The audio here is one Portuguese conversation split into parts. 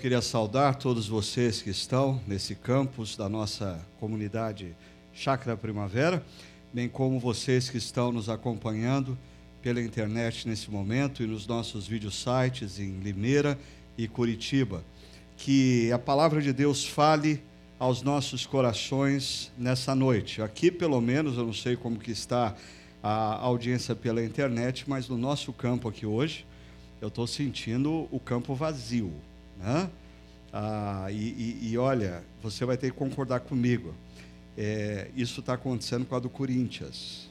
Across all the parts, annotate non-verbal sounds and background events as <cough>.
queria saudar todos vocês que estão nesse campus da nossa comunidade Chácara Primavera, bem como vocês que estão nos acompanhando pela internet nesse momento e nos nossos vídeos sites em Limeira e Curitiba. Que a palavra de Deus fale aos nossos corações nessa noite. Aqui, pelo menos, eu não sei como que está a audiência pela internet, mas no nosso campo aqui hoje, eu estou sentindo o campo vazio. Né? Ah, e, e, e, olha, você vai ter que concordar comigo. É, isso está acontecendo com a do Corinthians.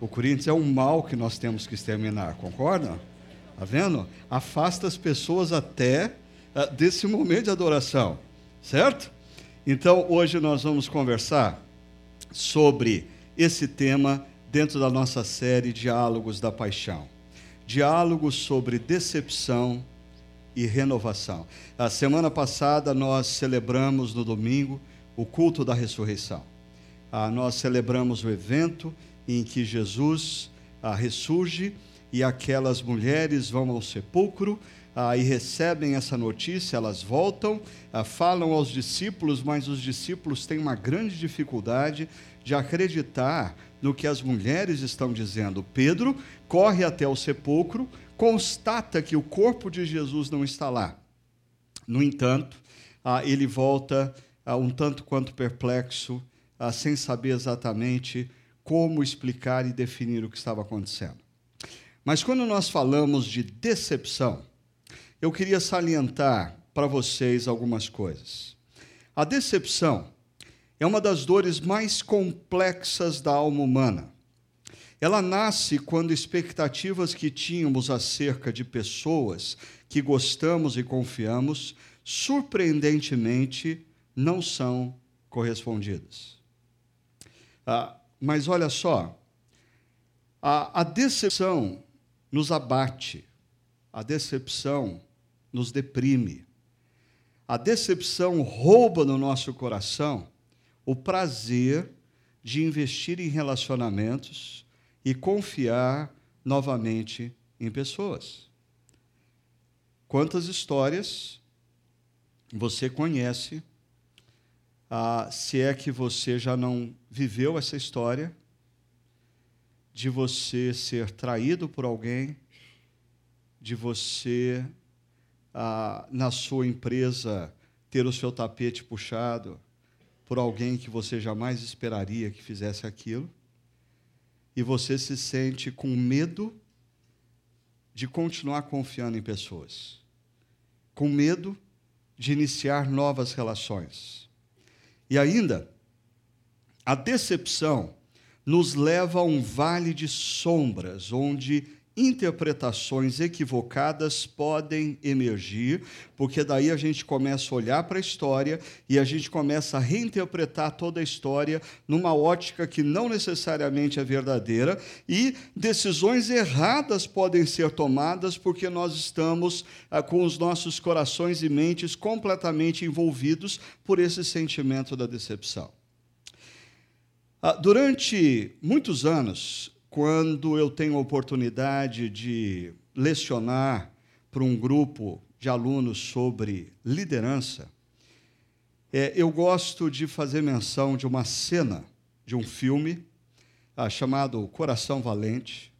O Corinthians é um mal que nós temos que exterminar, concorda? Está vendo? Afasta as pessoas até ah, desse momento de adoração, certo? Então, hoje nós vamos conversar sobre esse tema dentro da nossa série Diálogos da Paixão. Diálogos sobre decepção e renovação. A semana passada nós celebramos no domingo o culto da ressurreição. Ah, nós celebramos o evento em que Jesus ah, ressurge e aquelas mulheres vão ao sepulcro ah, e recebem essa notícia, elas voltam, ah, falam aos discípulos, mas os discípulos têm uma grande dificuldade de acreditar no que as mulheres estão dizendo. Pedro corre até o sepulcro, constata que o corpo de Jesus não está lá. No entanto, ah, ele volta ah, um tanto quanto perplexo, ah, sem saber exatamente como explicar e definir o que estava acontecendo. Mas quando nós falamos de decepção, eu queria salientar para vocês algumas coisas. A decepção é uma das dores mais complexas da alma humana. Ela nasce quando expectativas que tínhamos acerca de pessoas que gostamos e confiamos, surpreendentemente, não são correspondidas. Ah, mas olha só, a, a decepção nos abate, a decepção nos deprime, a decepção rouba no nosso coração o prazer de investir em relacionamentos e confiar novamente em pessoas. Quantas histórias você conhece, ah, se é que você já não viveu essa história, de você ser traído por alguém, de você, ah, na sua empresa, ter o seu tapete puxado por alguém que você jamais esperaria que fizesse aquilo e você se sente com medo de continuar confiando em pessoas, com medo de iniciar novas relações. E ainda, a decepção nos leva a um vale de sombras, onde interpretações equivocadas podem emergir, porque daí a gente começa a olhar para a história e a gente começa a reinterpretar toda a história numa ótica que não necessariamente é verdadeira, e decisões erradas podem ser tomadas porque nós estamos ah, com os nossos corações e mentes completamente envolvidos por esse sentimento da decepção. Ah, durante muitos anos, quando eu tenho a oportunidade de lecionar para um grupo de alunos sobre liderança, é, eu gosto de fazer menção de uma cena de um filme ah, chamado Coração Valente,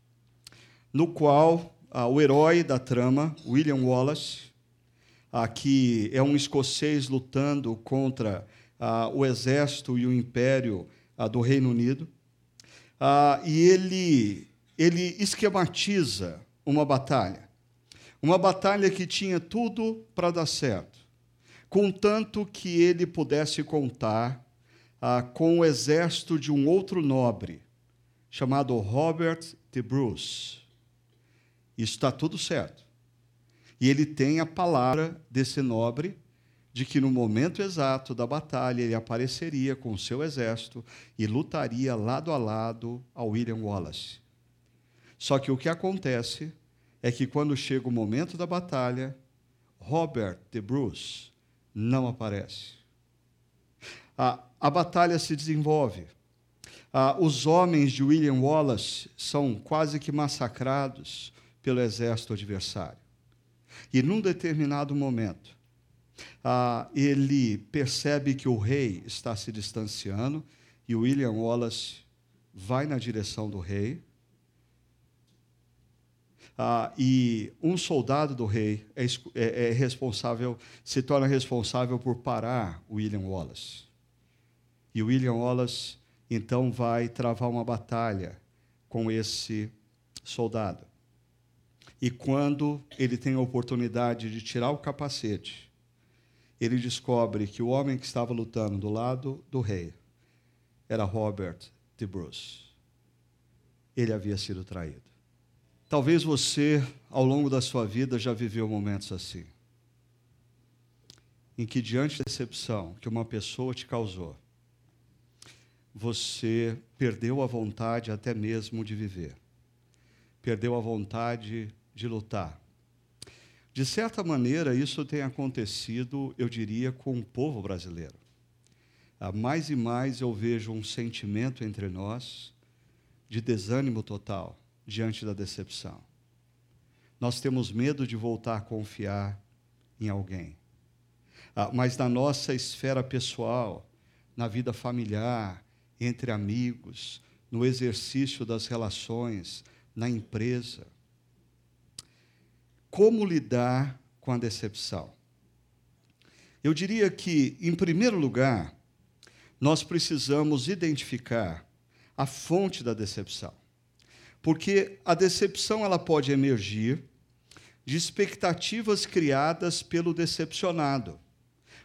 no qual ah, o herói da trama, William Wallace, ah, que é um escocês lutando contra ah, o exército e o império ah, do Reino Unido, ah, e ele, ele esquematiza uma batalha. Uma batalha que tinha tudo para dar certo, contanto que ele pudesse contar ah, com o exército de um outro nobre, chamado Robert de Bruce. Isso está tudo certo. E ele tem a palavra desse nobre de que no momento exato da batalha ele apareceria com seu exército e lutaria lado a lado ao William Wallace. Só que o que acontece é que quando chega o momento da batalha, Robert de Bruce não aparece. A, a batalha se desenvolve. Ah, os homens de William Wallace são quase que massacrados pelo exército adversário. E num determinado momento, ah, ele percebe que o rei está se distanciando e William Wallace vai na direção do rei. Ah, e um soldado do rei é, é, é responsável, se torna responsável por parar William Wallace. E William Wallace então vai travar uma batalha com esse soldado. E quando ele tem a oportunidade de tirar o capacete, ele descobre que o homem que estava lutando do lado do rei era Robert de Bruce. Ele havia sido traído. Talvez você, ao longo da sua vida, já viveu momentos assim, em que, diante da decepção que uma pessoa te causou, você perdeu a vontade até mesmo de viver, perdeu a vontade de lutar. De certa maneira, isso tem acontecido, eu diria, com o povo brasileiro. Mais e mais eu vejo um sentimento entre nós de desânimo total diante da decepção. Nós temos medo de voltar a confiar em alguém. Ah, mas na nossa esfera pessoal, na vida familiar, entre amigos, no exercício das relações, na empresa, como lidar com a decepção? Eu diria que, em primeiro lugar, nós precisamos identificar a fonte da decepção. Porque a decepção ela pode emergir de expectativas criadas pelo decepcionado.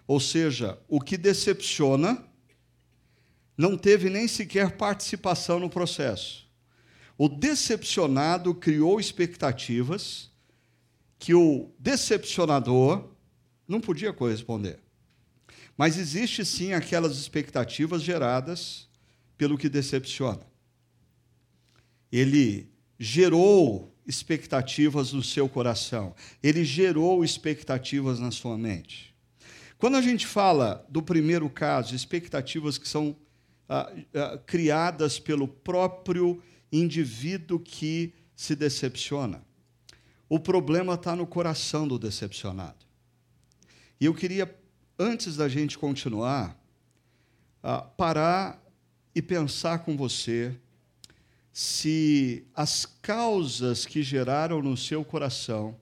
Ou seja, o que decepciona não teve nem sequer participação no processo. O decepcionado criou expectativas que o decepcionador não podia corresponder. Mas existe sim aquelas expectativas geradas pelo que decepciona. Ele gerou expectativas no seu coração, ele gerou expectativas na sua mente. Quando a gente fala do primeiro caso, expectativas que são ah, ah, criadas pelo próprio indivíduo que se decepciona. O problema está no coração do decepcionado. E eu queria, antes da gente continuar, uh, parar e pensar com você se as causas que geraram no seu coração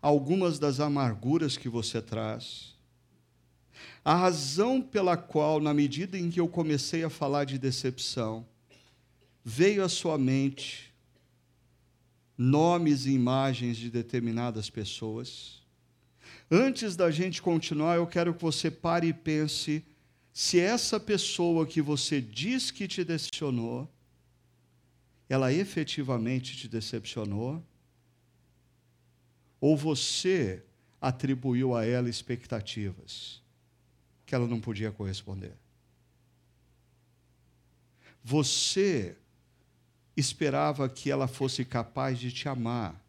algumas das amarguras que você traz, a razão pela qual, na medida em que eu comecei a falar de decepção, veio à sua mente nomes e imagens de determinadas pessoas. Antes da gente continuar, eu quero que você pare e pense se essa pessoa que você diz que te decepcionou, ela efetivamente te decepcionou, ou você atribuiu a ela expectativas que ela não podia corresponder. Você esperava que ela fosse capaz de te amar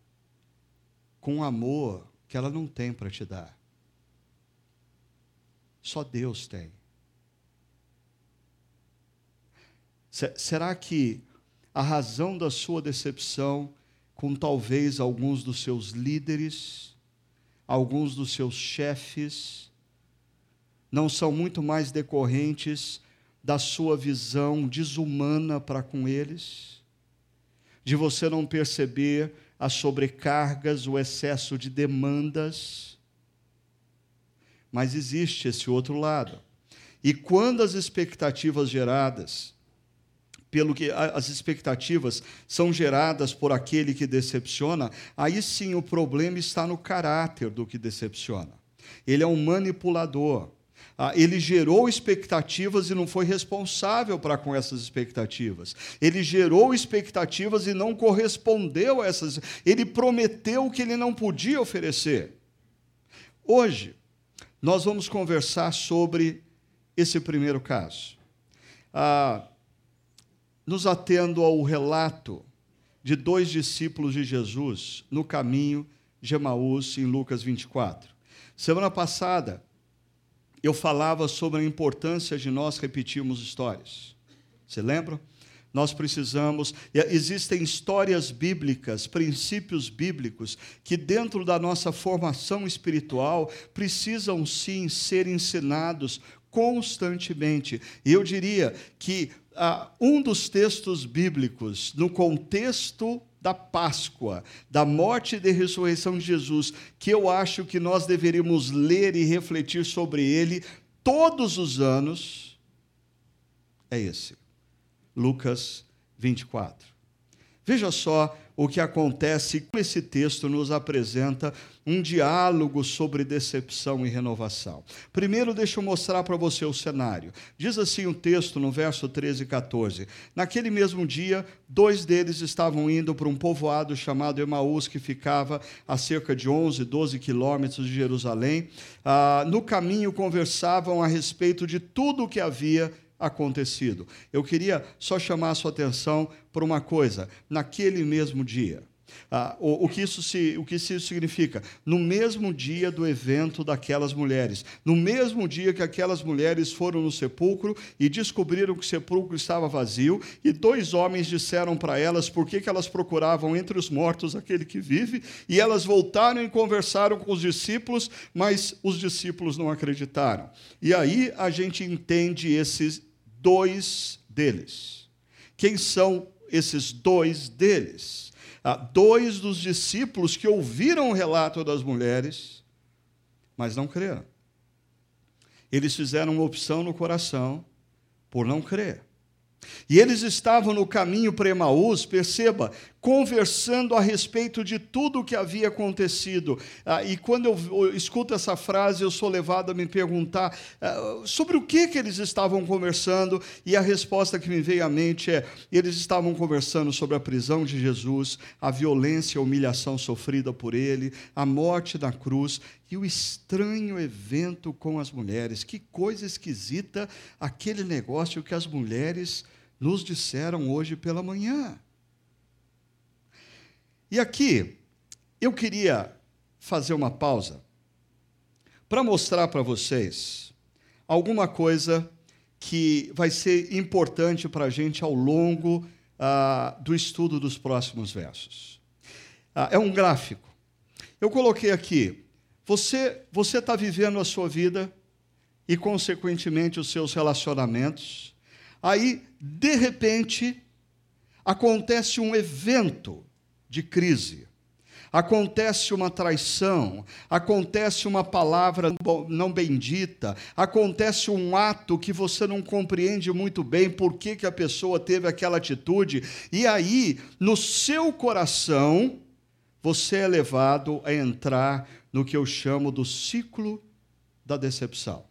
com um amor que ela não tem para te dar. Só Deus tem. Será que a razão da sua decepção com talvez alguns dos seus líderes, alguns dos seus chefes, não são muito mais decorrentes da sua visão desumana para com eles? De você não perceber as sobrecargas, o excesso de demandas. Mas existe esse outro lado. E quando as expectativas geradas, pelo que as expectativas são geradas por aquele que decepciona, aí sim o problema está no caráter do que decepciona. Ele é um manipulador. Ah, ele gerou expectativas e não foi responsável para com essas expectativas. Ele gerou expectativas e não correspondeu a essas. Ele prometeu o que ele não podia oferecer. Hoje, nós vamos conversar sobre esse primeiro caso. Ah, nos atendo ao relato de dois discípulos de Jesus no caminho de Emaús, em Lucas 24. Semana passada, eu falava sobre a importância de nós repetirmos histórias. Você lembra? Nós precisamos, existem histórias bíblicas, princípios bíblicos, que dentro da nossa formação espiritual precisam sim ser ensinados constantemente. E eu diria que ah, um dos textos bíblicos, no contexto da Páscoa, da morte e da ressurreição de Jesus, que eu acho que nós deveríamos ler e refletir sobre ele todos os anos, é esse. Lucas 24. Veja só o que acontece, esse texto nos apresenta um diálogo sobre decepção e renovação. Primeiro, deixa eu mostrar para você o cenário. Diz assim o texto no verso 13 e 14: Naquele mesmo dia, dois deles estavam indo para um povoado chamado Emaús, que ficava a cerca de 11, 12 quilômetros de Jerusalém. Ah, no caminho, conversavam a respeito de tudo o que havia acontecido. Eu queria só chamar a sua atenção para uma coisa. Naquele mesmo dia, ah, o, o, que isso se, o que isso significa? No mesmo dia do evento daquelas mulheres, no mesmo dia que aquelas mulheres foram no sepulcro e descobriram que o sepulcro estava vazio, e dois homens disseram para elas por que, que elas procuravam entre os mortos aquele que vive, e elas voltaram e conversaram com os discípulos, mas os discípulos não acreditaram. E aí a gente entende esses dois deles. Quem são esses dois deles? ah, dois dos discípulos que ouviram o relato das mulheres, mas não creram. Eles fizeram uma opção no coração por não crer. E eles estavam no caminho para Emaús, perceba, conversando a respeito de tudo o que havia acontecido. Ah, e quando eu, escuto essa frase, eu sou levado a me perguntar ah, sobre o que, que eles estavam conversando, e a resposta que me veio à mente é: eles estavam conversando sobre a prisão de Jesus, a violência e a humilhação sofrida por ele, a morte na cruz e o estranho evento com as mulheres. Que coisa esquisita aquele negócio que as mulheres nos disseram hoje pela manhã. E aqui, eu queria fazer uma pausa para mostrar para vocês alguma coisa que vai ser importante para a gente ao longo ah, do estudo dos próximos versos. Ah, é um gráfico. Eu coloquei aqui. Você você está vivendo a sua vida e, consequentemente, os seus relacionamentos. Aí, de repente, acontece um evento de crise. Acontece uma traição, acontece uma palavra não bendita, acontece um ato que você não compreende muito bem por que, que a pessoa teve aquela atitude, e aí, no seu coração, você é levado a entrar no que eu chamo do ciclo da decepção.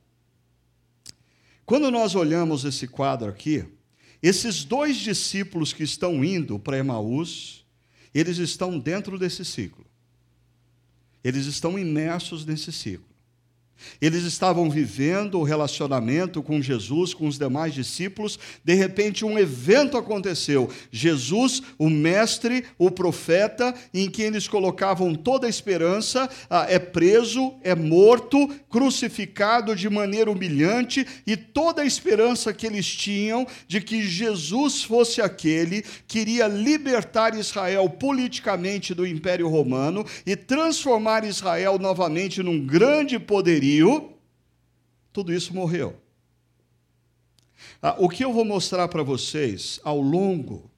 Quando nós olhamos esse quadro aqui, esses dois discípulos que estão indo para Emaús, eles estão dentro desse ciclo. Eles estão imersos nesse ciclo. Eles estavam vivendo o relacionamento com Jesus, com os demais discípulos. De repente, um evento aconteceu. Jesus, o mestre, o profeta, em quem eles colocavam toda a esperança, ah, é preso, é morto, crucificado de maneira humilhante, e toda a esperança que eles tinham de que Jesus fosse aquele que iria libertar Israel politicamente do Império Romano e transformar Israel novamente num grande poderio tudo isso morreu. Ah, o que eu vou mostrar para vocês ao longo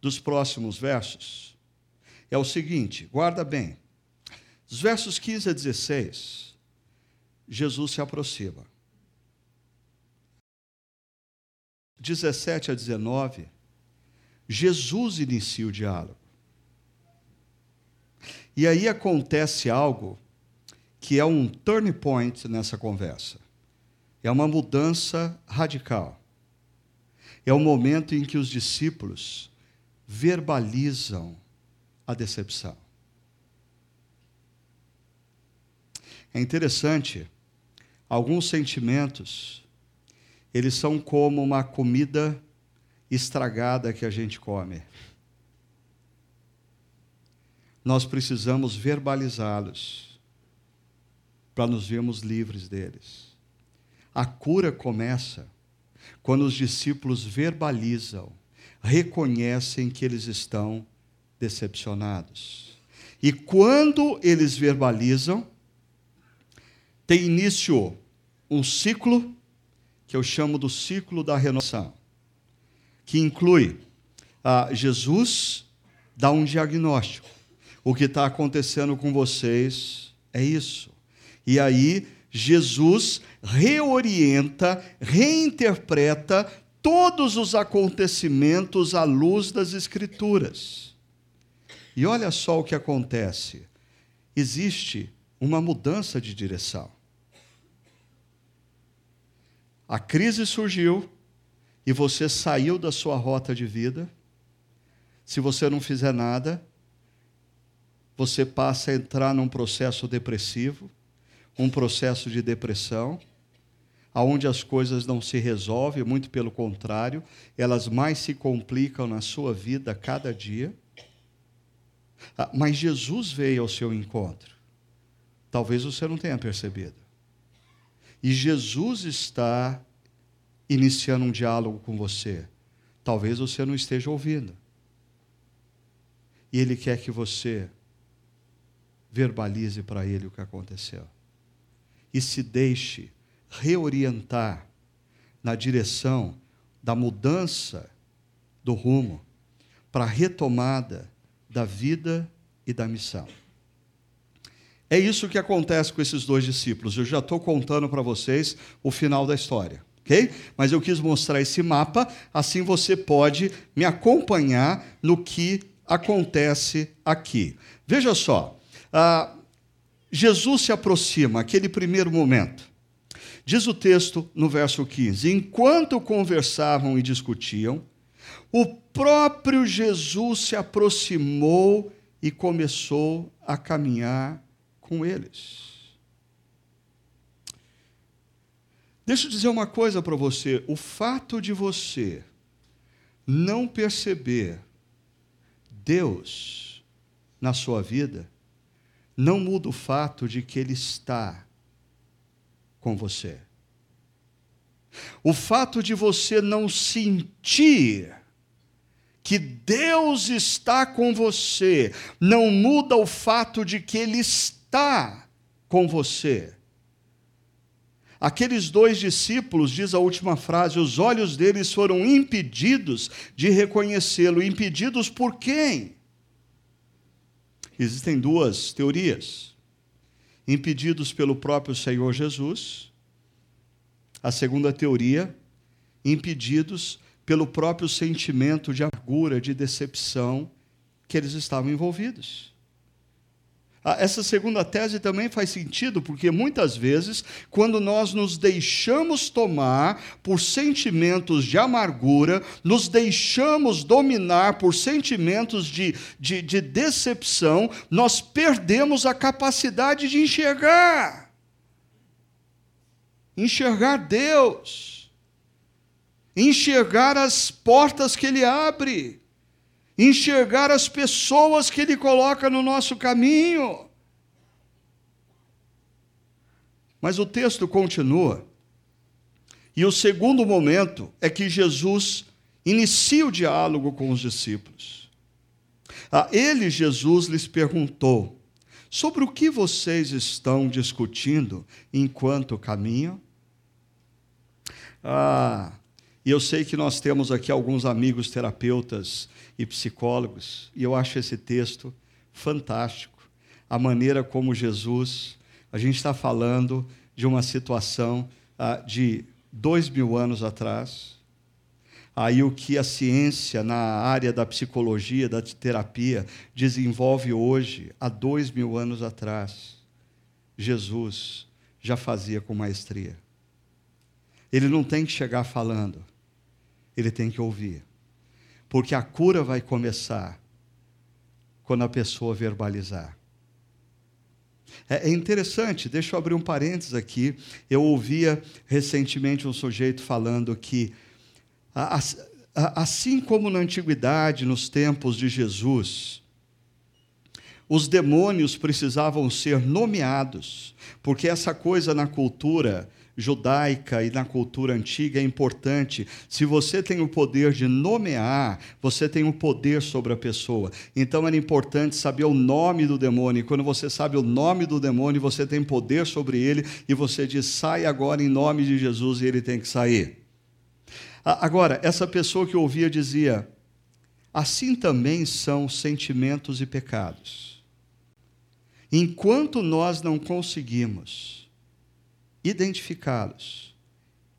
dos próximos versos é o seguinte: guarda bem. Os versos 15 a 16, Jesus se aproxima. 17 a 19, Jesus inicia o diálogo. E aí acontece algo que é um turning point nessa conversa. É uma mudança radical. É o momento em que os discípulos verbalizam a decepção. É interessante, alguns sentimentos, eles são como uma comida estragada que a gente come. Nós precisamos verbalizá-los para nos vermos livres deles. A cura começa quando os discípulos verbalizam reconhecem que eles estão decepcionados. E quando eles verbalizam, tem início um ciclo que eu chamo do ciclo da renovação, que inclui ah, Jesus dá um diagnóstico. O que está acontecendo com vocês é isso. E aí Jesus reorienta, reinterpreta todos os acontecimentos à luz das Escrituras. E olha só o que acontece: existe uma mudança de direção. A crise surgiu e você saiu da sua rota de vida. Se você não fizer nada, você passa a entrar num processo depressivo um processo de depressão, aonde as coisas não se resolvem, muito pelo contrário, elas mais se complicam na sua vida cada dia. Ah, mas Jesus veio ao seu encontro. Talvez você não tenha percebido. E Jesus está iniciando um diálogo com você. Talvez você não esteja ouvindo. E Ele quer que você verbalize para Ele o que aconteceu e se deixe reorientar na direção da mudança do rumo para a retomada da vida e da missão. É isso que acontece com esses dois discípulos. Eu já estou contando para vocês o final da história, ok? Mas eu quis mostrar esse mapa, assim você pode me acompanhar no que acontece aqui. Veja só, ah, Jesus se aproxima, aquele primeiro momento. Diz o texto no verso 15: Enquanto conversavam e discutiam, o próprio Jesus se aproximou e começou a caminhar com eles. Deixa eu dizer uma coisa para você: o fato de você não perceber Deus na sua vida não muda o fato de que Ele está com você. O fato de você não sentir que Deus está com você não muda o fato de que Ele está com você. Aqueles dois discípulos, diz a última frase, os olhos deles foram impedidos de reconhecê-lo. Impedidos por quem? Existem duas teorias. Impedidos pelo próprio Senhor Jesus. A segunda teoria, impedidos pelo próprio sentimento de amargura, de decepção que eles estavam envolvidos. Ah, essa segunda tese também faz sentido, porque muitas vezes, quando nós nos deixamos tomar por sentimentos de amargura, nos deixamos dominar por sentimentos de, de, de decepção, nós perdemos a capacidade de enxergar. Enxergar Deus. Enxergar as portas que Ele abre enxergar as pessoas que Ele coloca no nosso caminho. Mas o texto continua. E o segundo momento é que Jesus inicia o diálogo com os discípulos. A ele, Jesus, lhes perguntou: Sobre o que vocês estão discutindo enquanto caminham? Ah, e eu sei que nós temos aqui alguns amigos terapeutas e psicólogos, e eu acho esse texto fantástico. A maneira como Jesus, a gente está falando de uma situação ah, de dois mil anos atrás. Aí o que a ciência na área da psicologia, da terapia, desenvolve hoje, há dois mil anos atrás, Jesus já fazia com maestria. Ele não tem que chegar falando, ele tem que ouvir. Porque a cura vai começar quando a pessoa verbalizar. É, é interessante, deixa eu abrir um parênteses aqui. Eu ouvia recentemente um sujeito falando que, assim como na antiguidade, nos tempos de Jesus, os demônios precisavam ser nomeados, porque essa coisa na cultura judaica e na cultura antiga é importante. Se você tem o poder de nomear, você tem o poder sobre a pessoa. Então era importante saber o nome do demônio. Quando você sabe o nome do demônio, você tem poder sobre ele e você diz: sai agora em nome de Jesus e ele tem que sair. Agora, essa pessoa que ouvia dizia: assim também são sentimentos e pecados. Enquanto nós não conseguimos identificá-los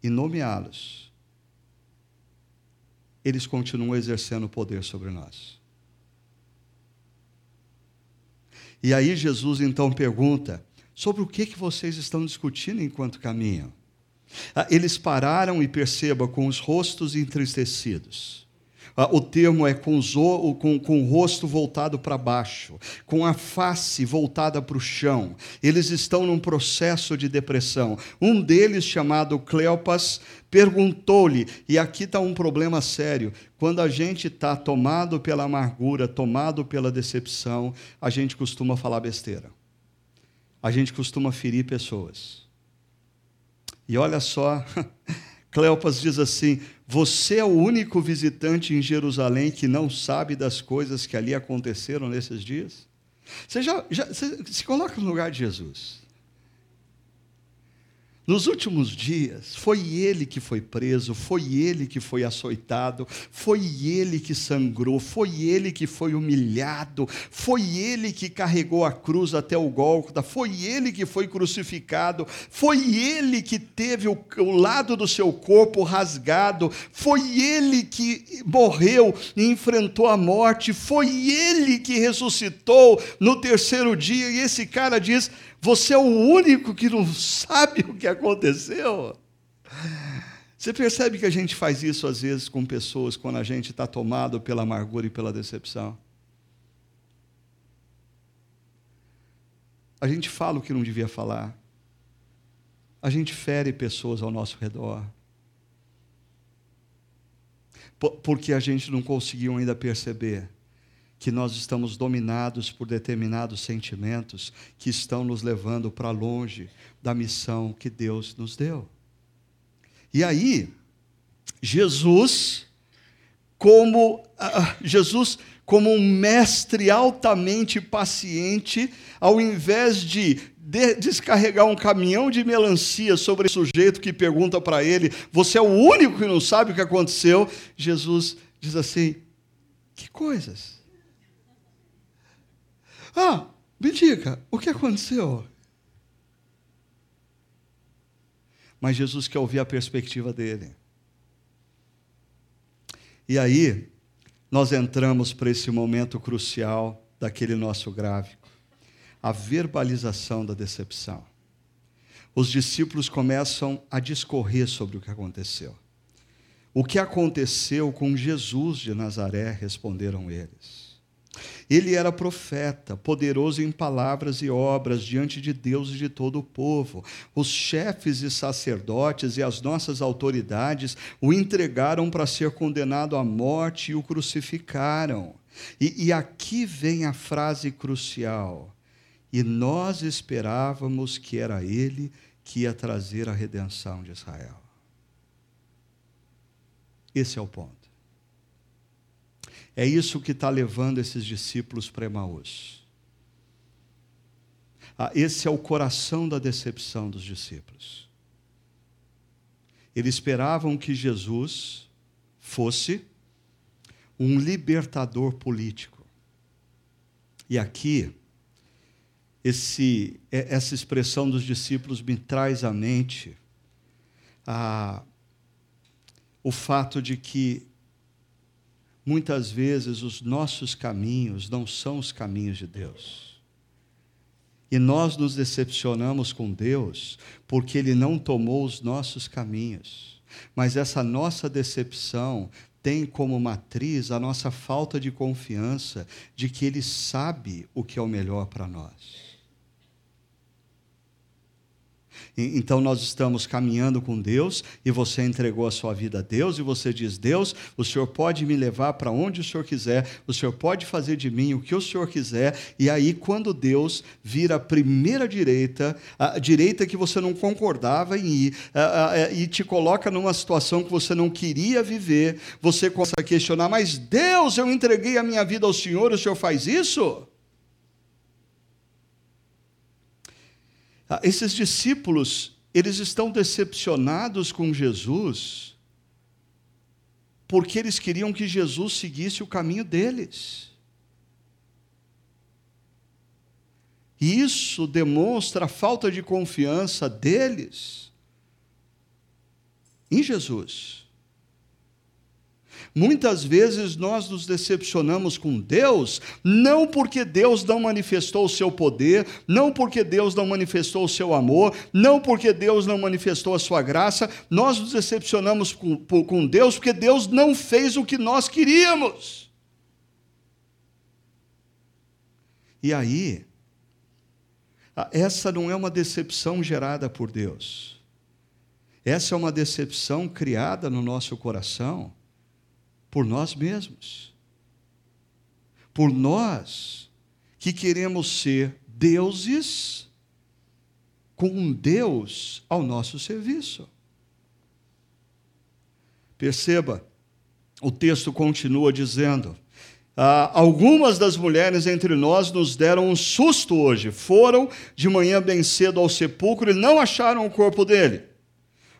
e nomeá-los, eles continuam exercendo poder sobre nós. E aí Jesus então pergunta: sobre o que, que vocês estão discutindo enquanto caminham? Ah, eles pararam e perceba com os rostos entristecidos. Ah, o termo é com, o, com, com o rosto voltado para baixo, com a face voltada para o chão. Eles estão num processo de depressão. Um deles, chamado Cleopas, perguntou-lhe, e aqui está um problema sério: quando a gente está tomado pela amargura, tomado pela decepção, a gente costuma falar besteira. A gente costuma ferir pessoas. E olha só. <laughs> Cleopas diz assim: Você é o único visitante em Jerusalém que não sabe das coisas que ali aconteceram nesses dias? Você já, já você se coloca no lugar de Jesus. Nos últimos dias, foi ele que foi preso, foi ele que foi açoitado, foi ele que sangrou, foi ele que foi humilhado, foi ele que carregou a cruz até o Gólgota, foi ele que foi crucificado, foi ele que teve o, o lado do seu corpo rasgado, foi ele que morreu e enfrentou a morte, foi ele que ressuscitou no terceiro dia, e esse cara diz: você é o único que não sabe o que aconteceu. Você percebe que a gente faz isso às vezes com pessoas quando a gente está tomado pela amargura e pela decepção? A gente fala o que não devia falar. A gente fere pessoas ao nosso redor. Porque a gente não conseguiu ainda perceber que nós estamos dominados por determinados sentimentos que estão nos levando para longe da missão que Deus nos deu. E aí, Jesus, como uh, Jesus como um mestre altamente paciente, ao invés de, de descarregar um caminhão de melancia sobre o sujeito que pergunta para ele, você é o único que não sabe o que aconteceu, Jesus diz assim: que coisas? Ah, me diga, o que aconteceu? Mas Jesus quer ouvir a perspectiva dele. E aí, nós entramos para esse momento crucial daquele nosso gráfico a verbalização da decepção. Os discípulos começam a discorrer sobre o que aconteceu. O que aconteceu com Jesus de Nazaré, responderam eles. Ele era profeta, poderoso em palavras e obras diante de Deus e de todo o povo. Os chefes e sacerdotes e as nossas autoridades o entregaram para ser condenado à morte e o crucificaram. E, e aqui vem a frase crucial. E nós esperávamos que era ele que ia trazer a redenção de Israel. Esse é o ponto. É isso que está levando esses discípulos para Emaús. Ah, esse é o coração da decepção dos discípulos. Eles esperavam que Jesus fosse um libertador político. E aqui, esse, essa expressão dos discípulos me traz à mente a, o fato de que Muitas vezes os nossos caminhos não são os caminhos de Deus. E nós nos decepcionamos com Deus porque Ele não tomou os nossos caminhos. Mas essa nossa decepção tem como matriz a nossa falta de confiança de que Ele sabe o que é o melhor para nós. Então nós estamos caminhando com Deus e você entregou a sua vida a Deus e você diz: Deus, o Senhor pode me levar para onde o Senhor quiser, o Senhor pode fazer de mim o que o Senhor quiser. E aí, quando Deus vira a primeira direita, a direita que você não concordava em ir, e te coloca numa situação que você não queria viver, você começa a questionar: Mas Deus, eu entreguei a minha vida ao Senhor, o Senhor faz isso? Esses discípulos, eles estão decepcionados com Jesus, porque eles queriam que Jesus seguisse o caminho deles. E isso demonstra a falta de confiança deles em Jesus. Muitas vezes nós nos decepcionamos com Deus, não porque Deus não manifestou o seu poder, não porque Deus não manifestou o seu amor, não porque Deus não manifestou a sua graça, nós nos decepcionamos com, com Deus porque Deus não fez o que nós queríamos. E aí, essa não é uma decepção gerada por Deus. Essa é uma decepção criada no nosso coração por nós mesmos. Por nós que queremos ser deuses com um Deus ao nosso serviço. Perceba, o texto continua dizendo: ah, algumas das mulheres entre nós nos deram um susto hoje. Foram de manhã bem cedo ao sepulcro e não acharam o corpo dele.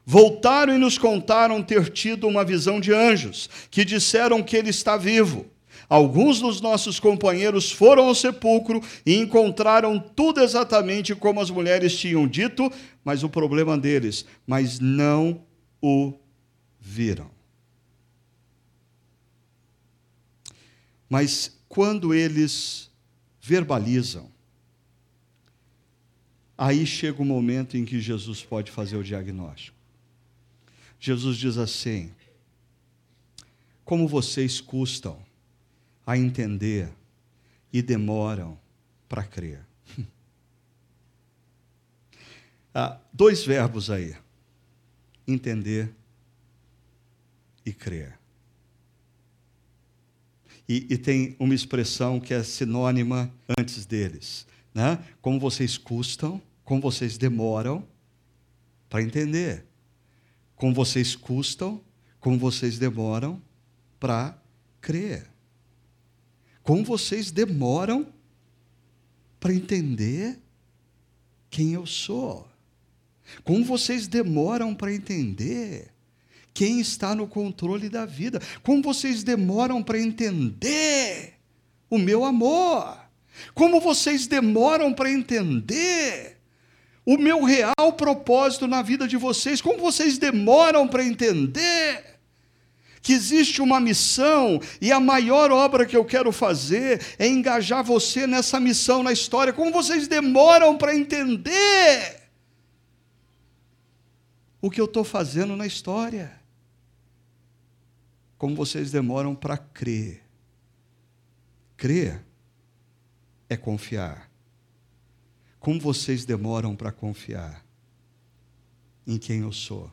Voltaram e nos contaram ter tido uma visão de anjos, que disseram que ele está vivo. Alguns dos nossos companheiros foram ao sepulcro e encontraram tudo exatamente como as mulheres tinham dito, mas o problema deles, mas não o viram. Mas quando eles verbalizam, aí chega o momento em que Jesus pode fazer o diagnóstico. Jesus diz assim: Como vocês custam a entender e demoram para crer. <laughs> ah, dois verbos aí: entender e crer. E, e, tem uma expressão que é sinônima antes deles. Né? Como vocês custam, como vocês demoram para entender como vocês custam, como vocês demoram para crer. Como vocês demoram para entender quem eu sou. Como vocês demoram para entender quem está no controle da vida. Como vocês demoram para entender o meu amor. Como vocês demoram para entender o meu real propósito na vida de vocês. Como vocês demoram para entender que existe uma missão e a maior obra que eu quero fazer é engajar você nessa missão na história. Como vocês demoram para entender o que eu estou fazendo na história. Como vocês demoram para crer. Crer é confiar. Como vocês demoram para confiar em quem eu sou,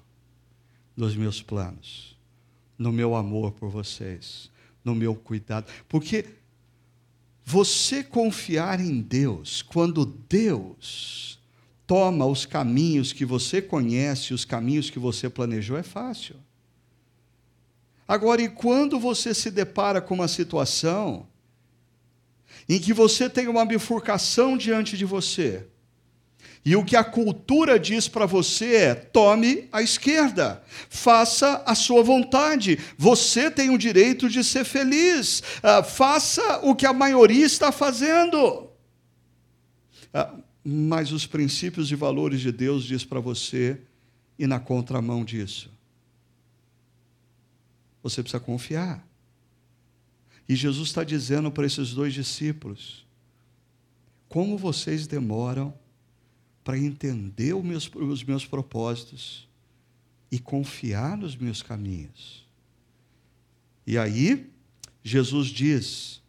nos meus planos, no meu amor por vocês, no meu cuidado. Porque você confiar em Deus, quando Deus toma os caminhos que você conhece, os caminhos que você planejou, é fácil. Agora, e quando você se depara com uma situação em que você tem uma bifurcação diante de você. E o que a cultura diz para você é: tome a esquerda, faça a sua vontade, você tem o direito de ser feliz, uh, faça o que a maioria está fazendo. Uh, mas os princípios e valores de Deus diz para você, e na contramão disso, você precisa confiar. E Jesus está dizendo para esses dois discípulos: como vocês demoram para entender os meus, os meus propósitos e confiar nos meus caminhos. E aí, Jesus diz: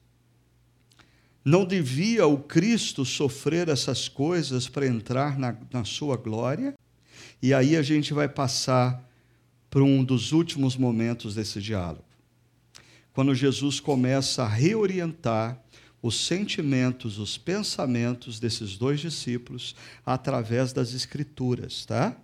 não devia o Cristo sofrer essas coisas para entrar na, na sua glória? E aí a gente vai passar para um dos últimos momentos desse diálogo. Quando Jesus começa a reorientar os sentimentos, os pensamentos desses dois discípulos através das Escrituras, tá?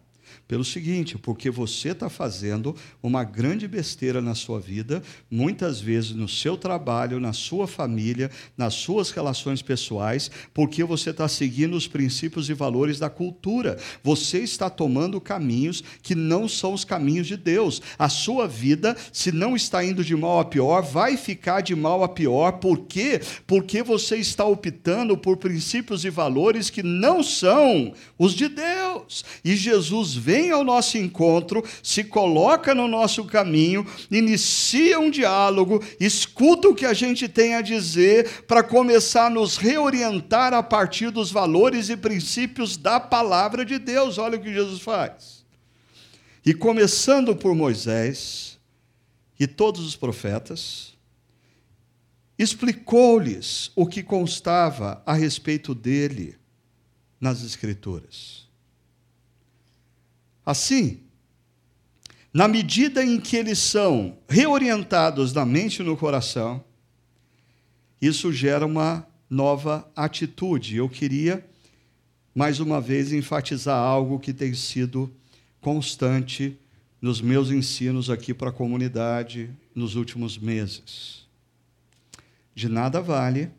Pelo seguinte, porque você está fazendo uma grande besteira na sua vida, muitas vezes no seu trabalho, na sua família, nas suas relações pessoais, porque você está seguindo os princípios e valores da cultura. Você está tomando caminhos que não são os caminhos de Deus. A sua vida, se não está indo de mal a pior, vai ficar de mal a pior. Por quê? Porque você está optando por princípios e valores que não são os de Deus. E Jesus vem ao nosso encontro, se coloca no nosso caminho, inicia um diálogo, escuta o que a gente tem a dizer para começar a nos reorientar a partir dos valores e princípios da palavra de Deus. Olha o que Jesus faz. E começando por Moisés e todos os profetas, explicou-lhes o que constava a respeito dele nas Escrituras. Assim, na medida em que eles são reorientados na mente e no coração, isso gera uma nova atitude. Eu queria, mais uma vez, enfatizar algo que tem sido constante nos meus ensinos aqui para a comunidade nos últimos meses. De nada vale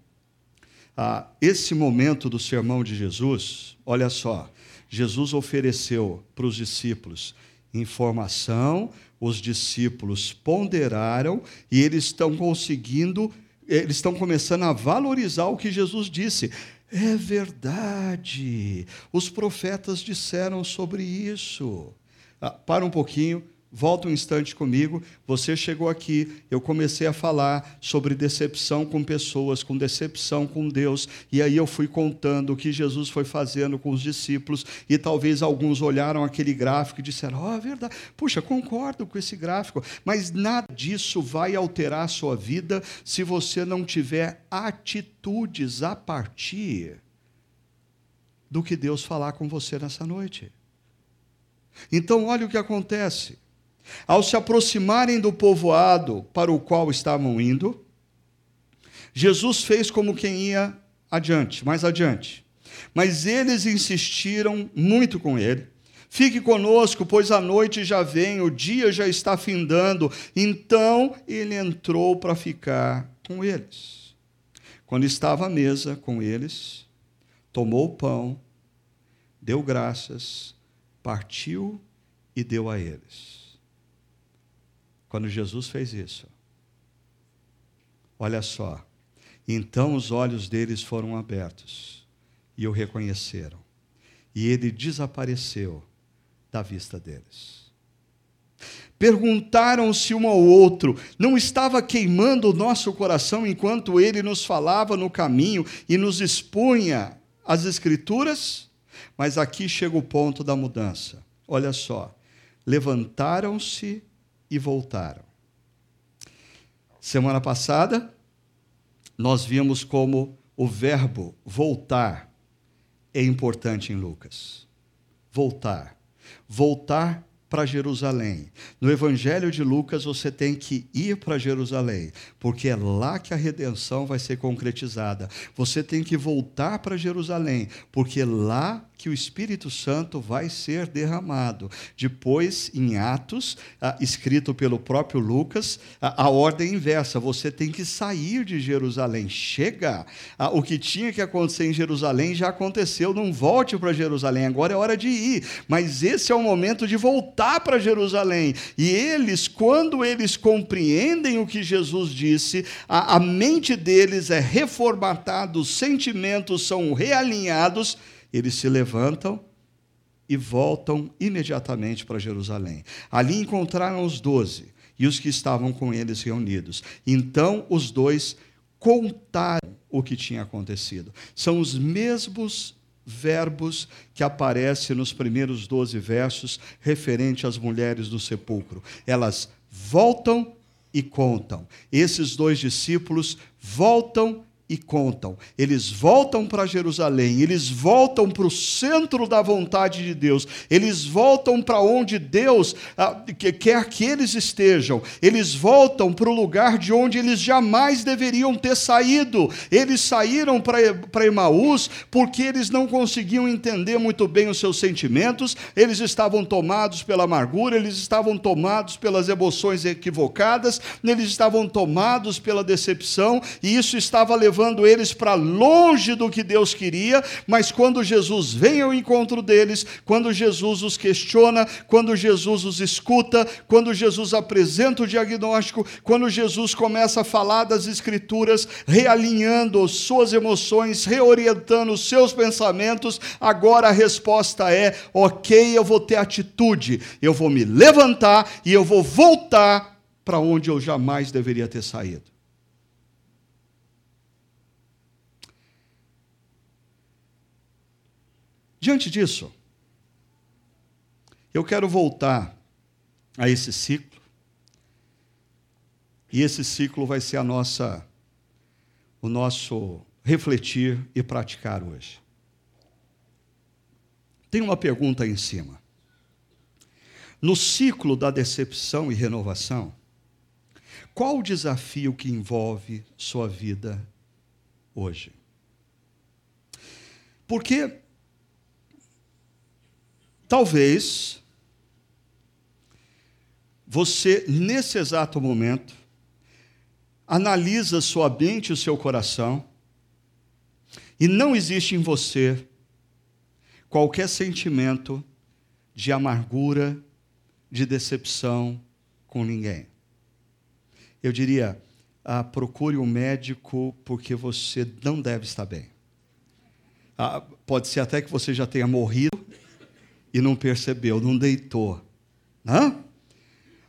ah, esse momento do sermão de Jesus, olha só, Jesus ofereceu para os discípulos informação, os discípulos ponderaram e eles estão conseguindo, eles estão começando a valorizar o que Jesus disse. É verdade, os profetas disseram sobre isso. Ah, para um pouquinho, Volta um instante comigo. Você chegou aqui, eu comecei a falar sobre decepção com pessoas, com decepção com Deus, e aí eu fui contando o que Jesus foi fazendo com os discípulos, e talvez alguns olharam aquele gráfico e disseram: "Oh, é verdade. Puxa, concordo com esse gráfico, mas nada disso vai alterar a sua vida se você não tiver atitudes a partir do que Deus falar com você nessa noite. Então, olha o que acontece. Ao se aproximarem do povoado para o qual estavam indo, Jesus fez como quem ia adiante, mais adiante. Mas eles insistiram muito com ele. Fique conosco, pois a noite já vem, o dia já está findando. Então ele entrou para ficar com eles. Quando estava à mesa com eles, tomou o pão, deu graças, partiu e deu a eles. Quando Jesus fez isso, olha só, então os olhos deles foram abertos e o reconheceram, e ele desapareceu da vista deles. Perguntaram-se um ao outro: não estava queimando o nosso coração enquanto ele nos falava no caminho e nos expunha as Escrituras? Mas aqui chega o ponto da mudança. Olha só. Levantaram-se e voltaram. Semana passada, nós vimos como o verbo voltar é importante em Lucas. Voltar. Voltar para Jerusalém. No Evangelho de Lucas, você tem que ir para Jerusalém, porque é lá que a redenção vai ser concretizada. Você tem que voltar para Jerusalém, porque lá que o Espírito Santo vai ser derramado. Depois, em Atos, ah, escrito pelo próprio Lucas, ah, a ordem inversa: você tem que sair de Jerusalém. Chega! Ah, o que tinha que acontecer em Jerusalém já aconteceu, não volte para Jerusalém, agora é hora de ir. Mas esse é o momento de voltar para Jerusalém. E eles, quando eles compreendem o que Jesus disse, a, a mente deles é reformatada, os sentimentos são realinhados eles se levantam e voltam imediatamente para Jerusalém. Ali encontraram os doze e os que estavam com eles reunidos. Então os dois contaram o que tinha acontecido. São os mesmos verbos que aparecem nos primeiros doze versos referente às mulheres do sepulcro. Elas voltam e contam. Esses dois discípulos voltam e contam. Eles voltam para Jerusalém, eles voltam para o centro da vontade de Deus, eles voltam para onde Deus ah, quer que eles estejam, eles voltam para o lugar de onde eles jamais deveriam ter saído. Eles saíram para Emaús porque eles não conseguiam entender muito bem os seus sentimentos, eles estavam tomados pela amargura, eles estavam tomados pelas emoções equivocadas, eles estavam tomados pela decepção, e isso estava levando levando eles para longe do que Deus queria, mas quando Jesus vem ao encontro deles, quando Jesus os questiona, quando Jesus os escuta, quando Jesus apresenta o diagnóstico, quando Jesus começa a falar das Escrituras, realinhando suas emoções, reorientando os seus pensamentos, agora a resposta é: ok, eu vou ter atitude, eu vou me levantar e eu vou voltar para onde eu jamais deveria ter saído. Diante disso, eu quero voltar a esse ciclo. E esse ciclo vai ser a nossa o nosso refletir e praticar hoje. Tem uma pergunta aí em cima. No ciclo da decepção e renovação, qual o desafio que envolve sua vida hoje? Porque Talvez você, nesse exato momento, analisa sua mente e o seu coração, e não existe em você qualquer sentimento de amargura, de decepção com ninguém. Eu diria, ah, procure um médico porque você não deve estar bem. Ah, pode ser até que você já tenha morrido e não percebeu, não deitou. Hã?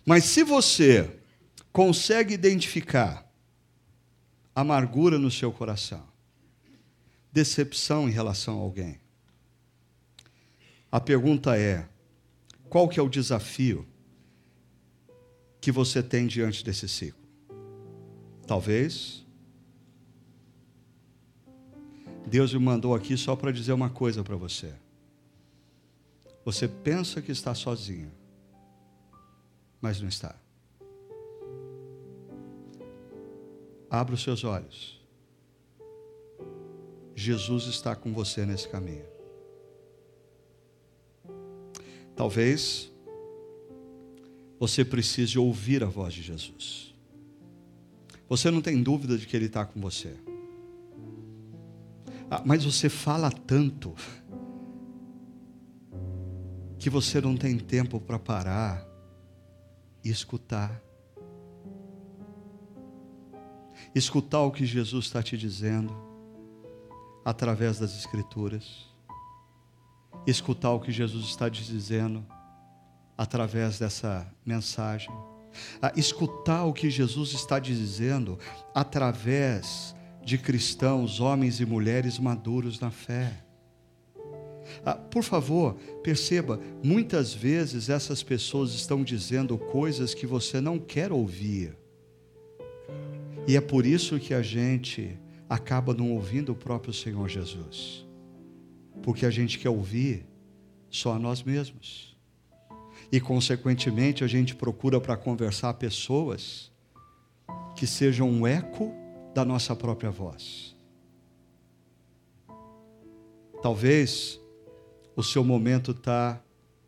Mas se você consegue identificar amargura no seu coração, decepção em relação a alguém, a pergunta é: qual que é o desafio que você tem diante desse ciclo? Talvez Deus me mandou aqui só para dizer uma coisa para você. Você pensa que está sozinho, mas não está. Abra os seus olhos. Jesus está com você nesse caminho. Talvez você precise ouvir a voz de Jesus. Você não tem dúvida de que Ele está com você. Ah, mas você fala tanto que você não tem tempo para parar e escutar. Escutar o que Jesus está te dizendo através das Escrituras. Escutar o que Jesus está te dizendo através dessa mensagem. escutar o que Jesus está dizendo através de cristãos, homens e mulheres maduros na fé ah, por favor, perceba, muitas vezes essas pessoas estão dizendo coisas que você não quer ouvir. E é por isso que a gente acaba não ouvindo o próprio Senhor Jesus. Porque a gente quer ouvir só a nós mesmos. E, consequentemente, a gente procura para conversar pessoas que sejam um eco da nossa própria voz. Talvez o seu momento está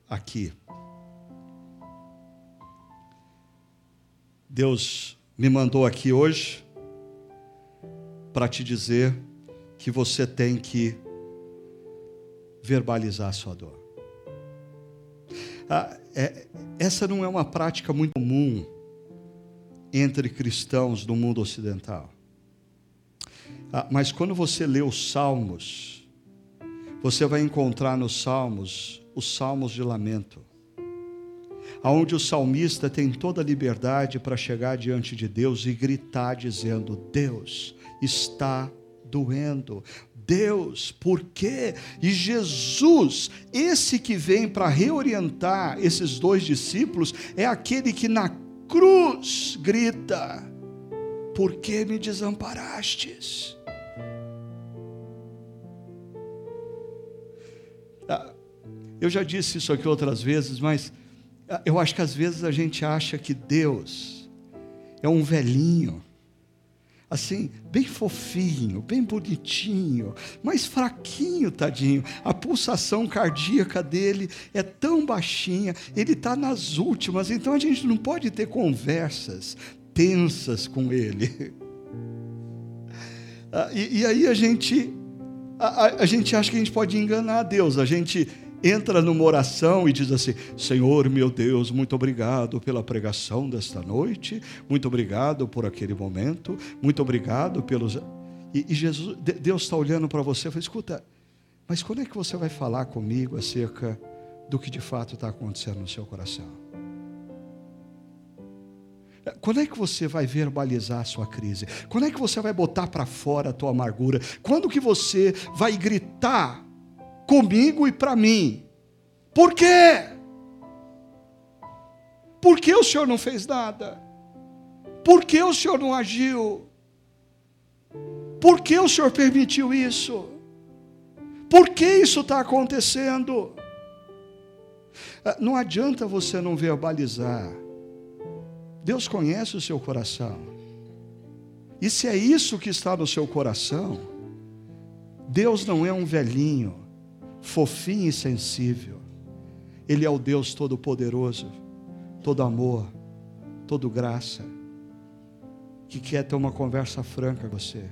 aqui. Deus me mandou aqui hoje para te dizer que você tem que verbalizar a sua dor. Ah, é, essa não é uma prática muito comum entre cristãos do mundo ocidental. Ah, mas quando você lê os Salmos, você vai encontrar nos Salmos os Salmos de lamento, aonde o salmista tem toda a liberdade para chegar diante de Deus e gritar dizendo: Deus está doendo. Deus, por quê? E Jesus, esse que vem para reorientar esses dois discípulos, é aquele que na cruz grita: Por que me desamparastes? Eu já disse isso aqui outras vezes, mas ah, eu acho que às vezes a gente acha que Deus é um velhinho assim, bem fofinho, bem bonitinho, mas fraquinho, tadinho. A pulsação cardíaca dele é tão baixinha, ele está nas últimas, então a gente não pode ter conversas tensas com ele. <laughs> Ah, e, e, aí a gente, a, a gente acha que a gente pode enganar Deus, a gente entra numa oração e diz assim: Senhor, meu Deus, muito obrigado pela pregação desta noite, muito obrigado por aquele momento, muito obrigado pelos. E, e Jesus, Deus está olhando para você e fala: escuta, mas quando é que você vai falar comigo acerca do que de fato está acontecendo no seu coração? Quando é que você vai verbalizar a sua crise? Quando é que você vai botar para fora a tua amargura? Quando que você vai gritar comigo e para mim. Por quê? Por que o Senhor não fez nada? Por que o Senhor não agiu? Por que o Senhor permitiu isso? Por que isso está acontecendo? Ah, não adianta você não verbalizar. Deus conhece o seu coração. E se é isso que está no seu coração, Deus não é um velhinho fofinho e sensível. Ele é o Deus Todo-Poderoso, todo amor, todo graça, que quer ter uma conversa franca com você.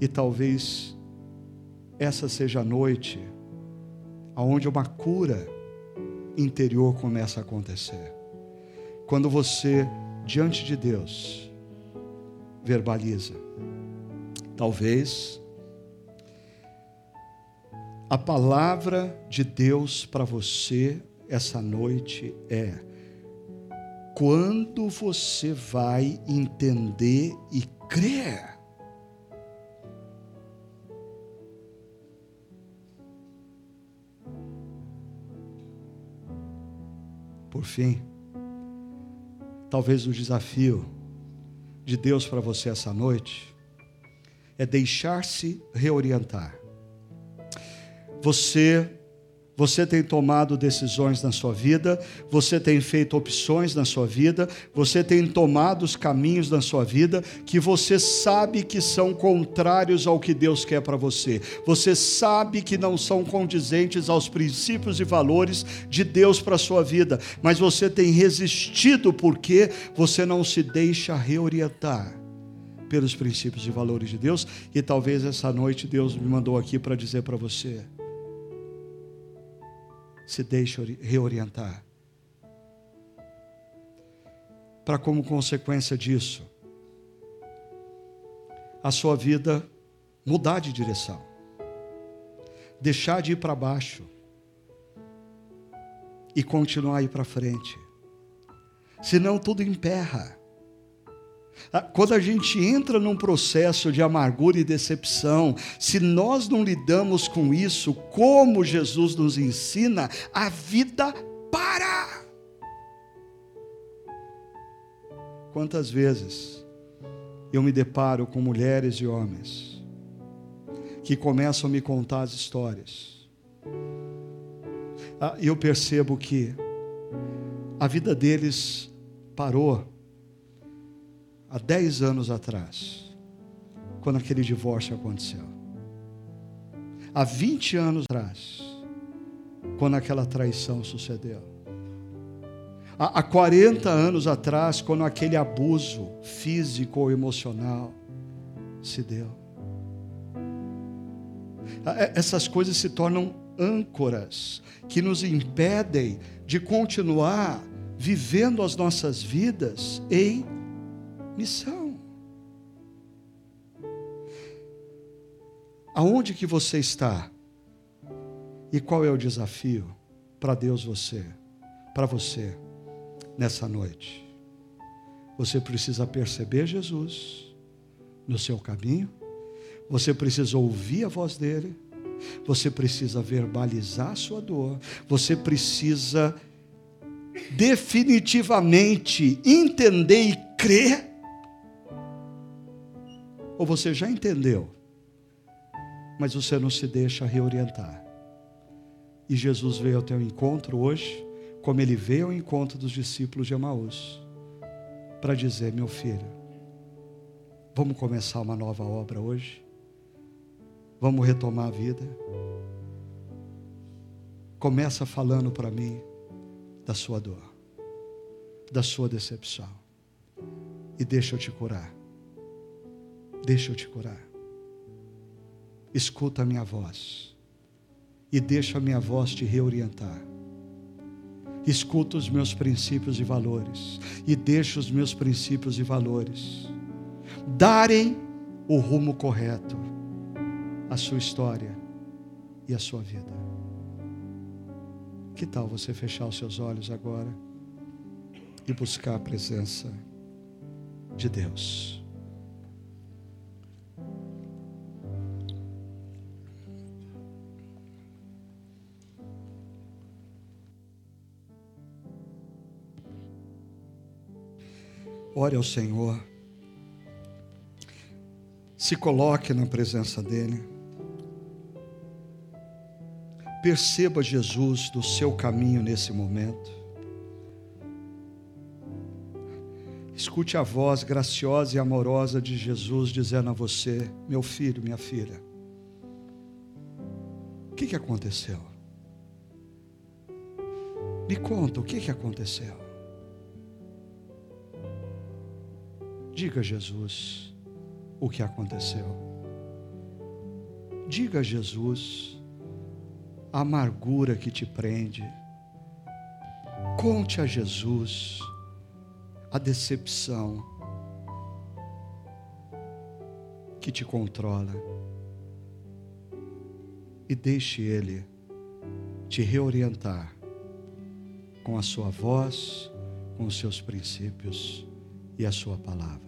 E talvez essa seja a noite aonde uma cura interior começa a acontecer. Quando você, diante de Deus, verbaliza. Talvez a palavra de Deus para você essa noite é: quando você vai entender e crer. Por fim, talvez o desafio de Deus para você essa noite é deixar-se reorientar. Você você tem tomado decisões na sua vida, você tem feito opções na sua vida, você tem tomado os caminhos na sua vida que você sabe que são contrários ao que Deus quer para você. Você sabe que não são condizentes aos princípios e valores de Deus para a sua vida, mas você tem resistido porque você não se deixa reorientar pelos princípios e valores de Deus, e talvez essa noite Deus me mandou aqui para dizer para você: se deixe reorientar. Para como consequência disso, a sua vida mudar de direção, deixar de ir para baixo e continuar a ir para frente. Senão tudo emperra. Ah, quando a gente entra num processo de amargura e decepção, se nós não lidamos com isso como Jesus nos ensina, a vida para. Quantas vezes eu me deparo com mulheres e homens que começam a me contar as histórias, ah, e eu percebo que a vida deles parou há 10 anos atrás, quando aquele divórcio aconteceu. Há 20 anos atrás, quando aquela traição sucedeu. Há 40 anos atrás, quando aquele abuso físico ou emocional se deu. Essas coisas se tornam âncoras que nos impedem de continuar vivendo as nossas vidas em missão. Aonde que você está? E qual é o desafio para Deus você, para você nessa noite? Você precisa perceber Jesus no seu caminho, você precisa ouvir a voz dele, você precisa verbalizar a sua dor, você precisa definitivamente entender e crer ou você já entendeu, mas você não se deixa reorientar? E Jesus veio ao teu encontro hoje, como ele veio ao encontro dos discípulos de Emaús, para dizer: meu filho, vamos começar uma nova obra hoje? Vamos retomar a vida? Começa falando para mim da sua dor, da sua decepção. E deixa eu te curar. Deixa eu te curar. Escuta a minha voz. E deixa a minha voz te reorientar. Escuta os meus princípios e valores. E deixa os meus princípios e valores darem o rumo correto à sua história e à sua vida. Que tal você fechar os seus olhos agora e buscar a presença de Deus? Ore ao Senhor, se coloque na presença dEle. Perceba Jesus do seu caminho nesse momento. Escute a voz graciosa e amorosa de Jesus dizendo a você: Meu filho, minha filha, o que, que aconteceu? Me conta o que, que aconteceu. Diga a Jesus o que aconteceu. Diga a Jesus a amargura que te prende. Conte a Jesus a decepção que te controla e deixe Ele te reorientar com a sua voz, com os seus princípios e a sua palavra.